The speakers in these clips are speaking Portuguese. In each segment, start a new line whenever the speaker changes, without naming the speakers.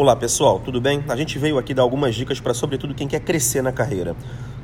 Olá pessoal, tudo bem? A gente veio aqui dar algumas dicas para, sobretudo, quem quer crescer na carreira.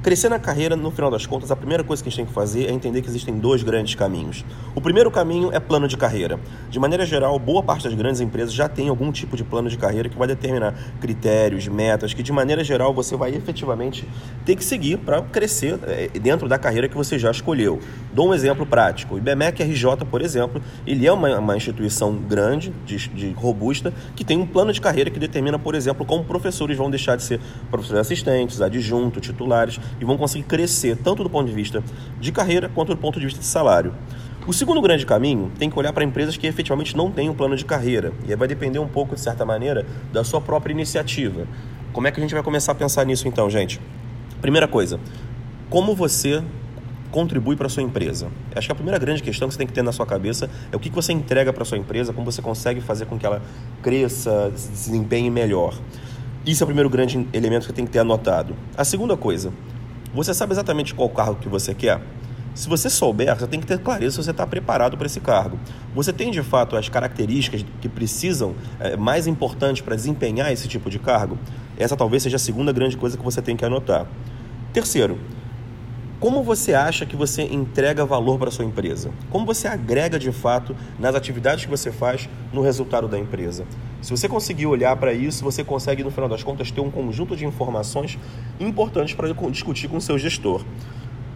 Crescer na carreira, no final das contas, a primeira coisa que a gente tem que fazer é entender que existem dois grandes caminhos. O primeiro caminho é plano de carreira. De maneira geral, boa parte das grandes empresas já tem algum tipo de plano de carreira que vai determinar critérios, metas, que de maneira geral você vai efetivamente ter que seguir para crescer eh, dentro da carreira que você já escolheu. Dou um exemplo prático. O IBMEC RJ, por exemplo, ele é uma, uma instituição grande, de, de robusta, que tem um plano de carreira que determina, por exemplo, como professores vão deixar de ser professores assistentes, adjunto, titulares e vão conseguir crescer tanto do ponto de vista de carreira quanto do ponto de vista de salário. O segundo grande caminho tem que olhar para empresas que efetivamente não têm um plano de carreira. E aí vai depender um pouco, de certa maneira, da sua própria iniciativa. Como é que a gente vai começar a pensar nisso então, gente? Primeira coisa, como você contribui para a sua empresa? Acho que a primeira grande questão que você tem que ter na sua cabeça é o que você entrega para a sua empresa, como você consegue fazer com que ela cresça, se desempenhe melhor. Isso é o primeiro grande elemento que tem que ter anotado. A segunda coisa, você sabe exatamente qual cargo que você quer? Se você souber, você tem que ter clareza se você está preparado para esse cargo. Você tem de fato as características que precisam, é, mais importantes para desempenhar esse tipo de cargo? Essa talvez seja a segunda grande coisa que você tem que anotar. Terceiro, como você acha que você entrega valor para sua empresa? Como você agrega de fato nas atividades que você faz no resultado da empresa? Se você conseguir olhar para isso, você consegue, no final das contas, ter um conjunto de informações importantes para discutir com o seu gestor.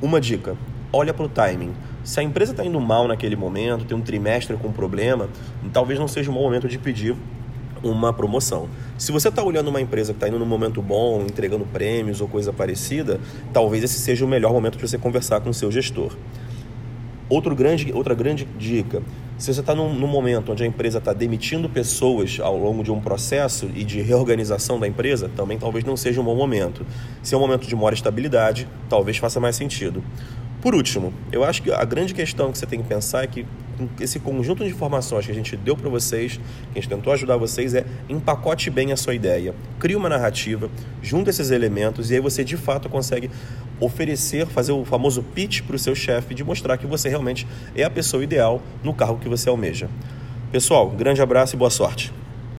Uma dica: olha para o timing. Se a empresa está indo mal naquele momento, tem um trimestre com problema, talvez não seja um bom momento de pedir uma promoção. Se você está olhando uma empresa que está indo num momento bom, entregando prêmios ou coisa parecida, talvez esse seja o melhor momento para você conversar com o seu gestor. Outro grande, outra grande dica: se você está num, num, momento onde a empresa está demitindo pessoas ao longo de um processo e de reorganização da empresa, também talvez não seja um bom momento. Se é um momento de maior estabilidade, talvez faça mais sentido. Por último, eu acho que a grande questão que você tem que pensar é que esse conjunto de informações que a gente deu para vocês, que a gente tentou ajudar vocês, é empacote bem a sua ideia, crie uma narrativa, junta esses elementos e aí você de fato consegue oferecer, fazer o famoso pitch para o seu chefe de mostrar que você realmente é a pessoa ideal no cargo que você almeja. Pessoal, grande abraço e boa sorte.